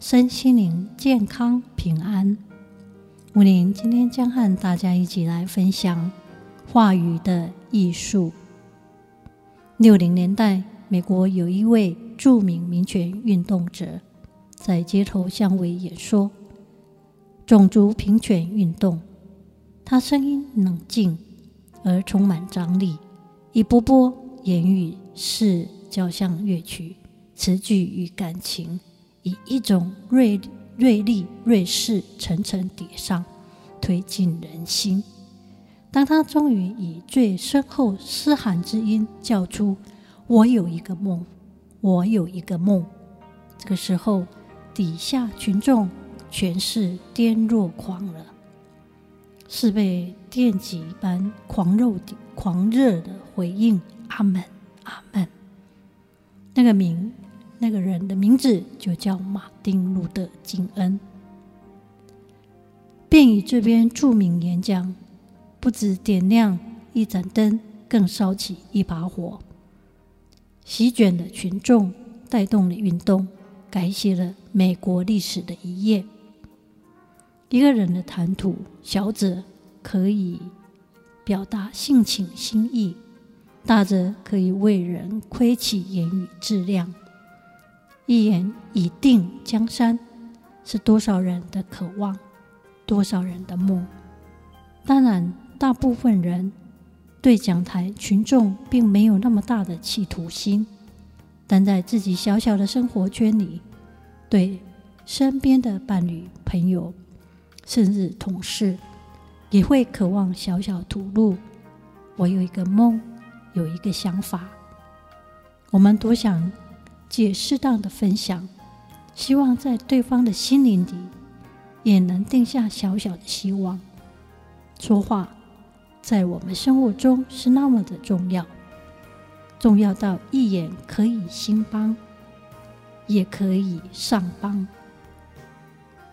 身心灵健康平安。吴林今天将和大家一起来分享话语的艺术。六零年代，美国有一位著名民权运动者在街头向外演说种族平权运动。他声音冷静而充满张力，一波波言语是交响乐曲，词句与感情。以一种锐锐利锐势层层叠上，推进人心。当他终于以最深厚嘶喊之音叫出“我有一个梦，我有一个梦”，这个时候，底下群众全是癫若狂了，是被电击般狂肉狂热的回应：“阿门，阿门。”那个名。那个人的名字就叫马丁·路德·金恩，便以这篇著名演讲，不止点亮一盏灯，更烧起一把火，席卷了群众，带动了运动，改写了美国历史的一页。一个人的谈吐，小者可以表达性情心意，大者可以为人窥其言语质量。一言以定江山，是多少人的渴望，多少人的梦。当然，大部分人对讲台群众并没有那么大的企图心，但在自己小小的生活圈里，对身边的伴侣、朋友，甚至同事，也会渴望小小吐露。我有一个梦，有一个想法，我们多想。借适当的分享，希望在对方的心灵里也能定下小小的希望。说话在我们生活中是那么的重要，重要到一眼可以兴邦，也可以上邦。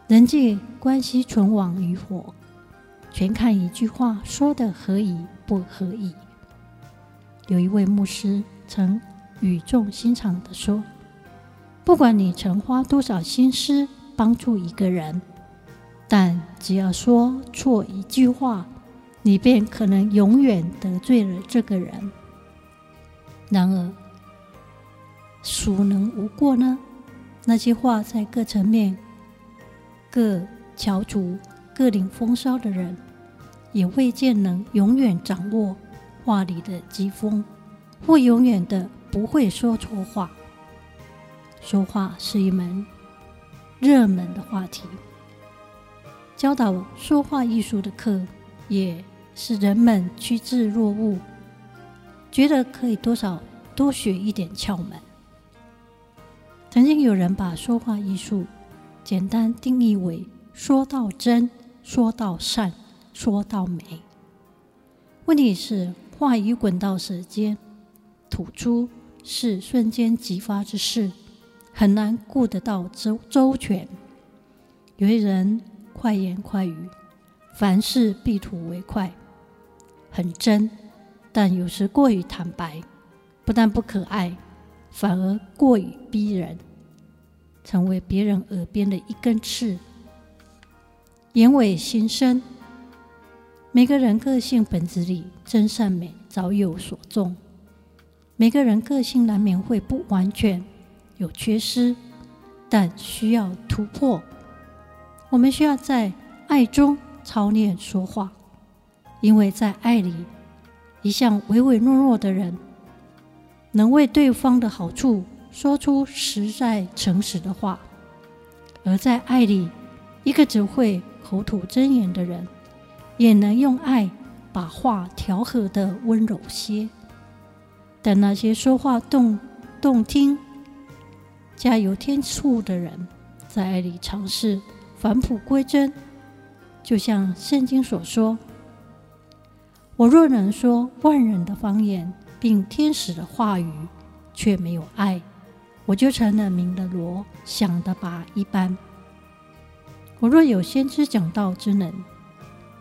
人际关系存亡与否，全看一句话说的合宜不合宜。有一位牧师曾。语重心长地说：“不管你曾花多少心思帮助一个人，但只要说错一句话，你便可能永远得罪了这个人。然而，孰能无过呢？那些话在各层面、各翘楚、各领风骚的人，也未见能永远掌握话里的机锋，或永远的。”不会说错话。说话是一门热门的话题，教导说话艺术的课也是人们趋之若鹜，觉得可以多少多学一点窍门。曾经有人把说话艺术简单定义为说到真、说到善、说到美。问题是话语滚到舌尖，吐出。是瞬间即发之事，很难顾得到周周全。有些人快言快语，凡事必图为快，很真，但有时过于坦白，不但不可爱，反而过于逼人，成为别人耳边的一根刺。言尾心生，每个人个性本质里真善美早有所重。每个人个性难免会不完全，有缺失，但需要突破。我们需要在爱中操练说话，因为在爱里，一向唯唯诺诺的人，能为对方的好处说出实在诚实的话；而在爱里，一个只会口吐真言的人，也能用爱把话调和的温柔些。但那些说话动动听、加油添醋的人，在爱里尝试返璞归真，就像圣经所说：“我若能说万人的方言，并天使的话语，却没有爱，我就成了鸣的锣，响的鈸一般。我若有先知讲道之能，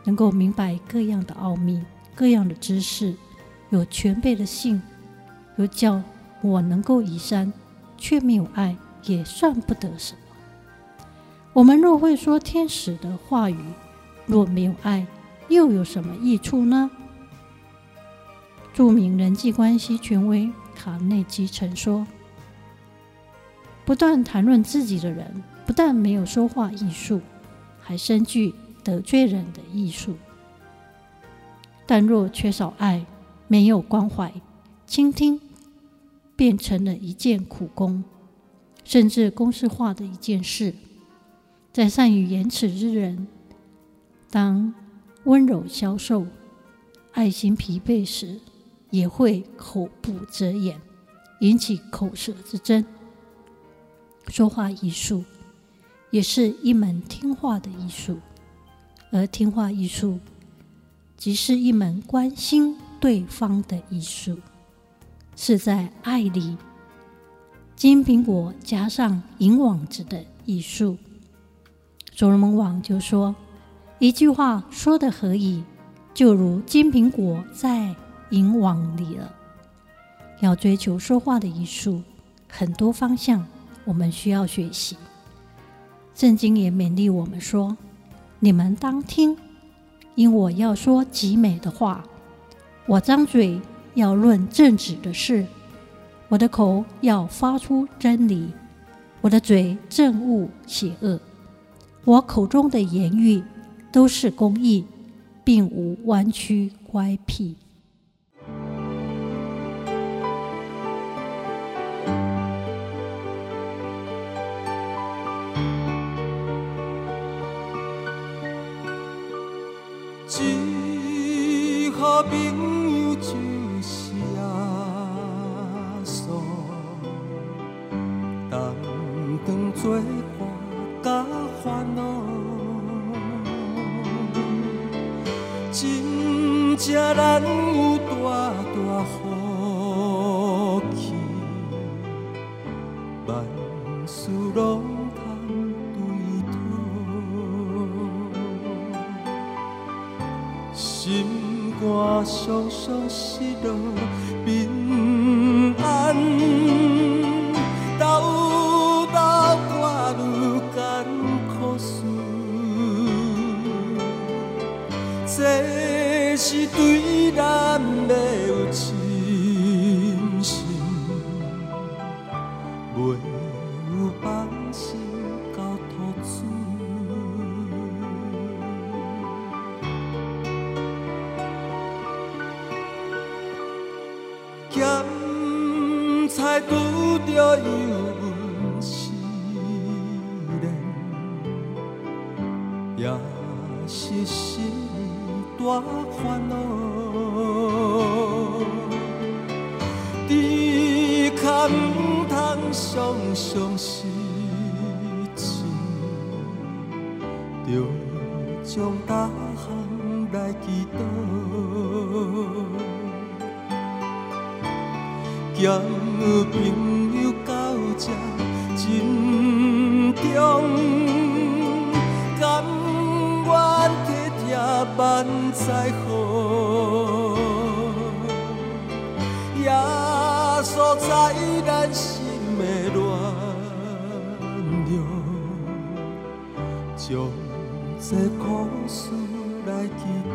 能够明白各样的奥秘、各样的知识，有全备的信，又叫我能够移山，却没有爱，也算不得什么。我们若会说天使的话语，若没有爱，又有什么益处呢？著名人际关系权威卡内基曾说：“不断谈论自己的人，不但没有说话艺术，还深具得罪人的艺术。但若缺少爱，没有关怀、倾听，变成了一件苦工，甚至公式化的一件事。在善于言辞之人。”当温柔消瘦、爱心疲惫时，也会口不择言，引起口舌之争。说话艺术也是一门听话的艺术，而听话艺术即是一门关心对方的艺术，是在爱里金苹果加上银网子的艺术。所罗门王就说。一句话说的何以，就如金苹果在银网里了。要追求说话的艺术，很多方向我们需要学习。圣经也勉励我们说：“你们当听，因我要说极美的话，我张嘴要论正直的事，我的口要发出真理，我的嘴憎恶邪恶，我口中的言语。”都是公义，并无弯曲乖僻。咸菜拄着油温时练，也是心。大烦恼，只可唔通常常失志，着将大项来祈祷，交朋友到这真重。万载好，耶稣在咱心的暖流，将这苦事来祈祷。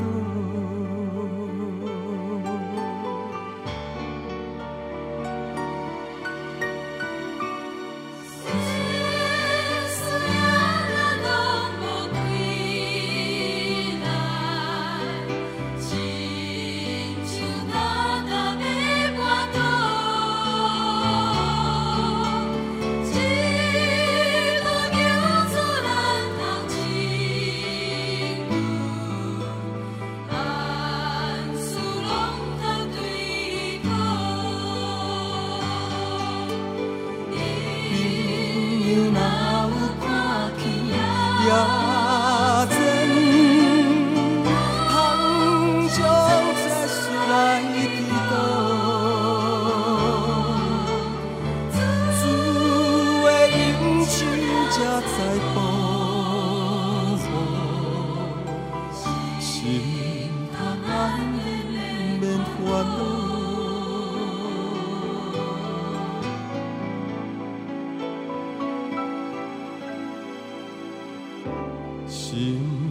心。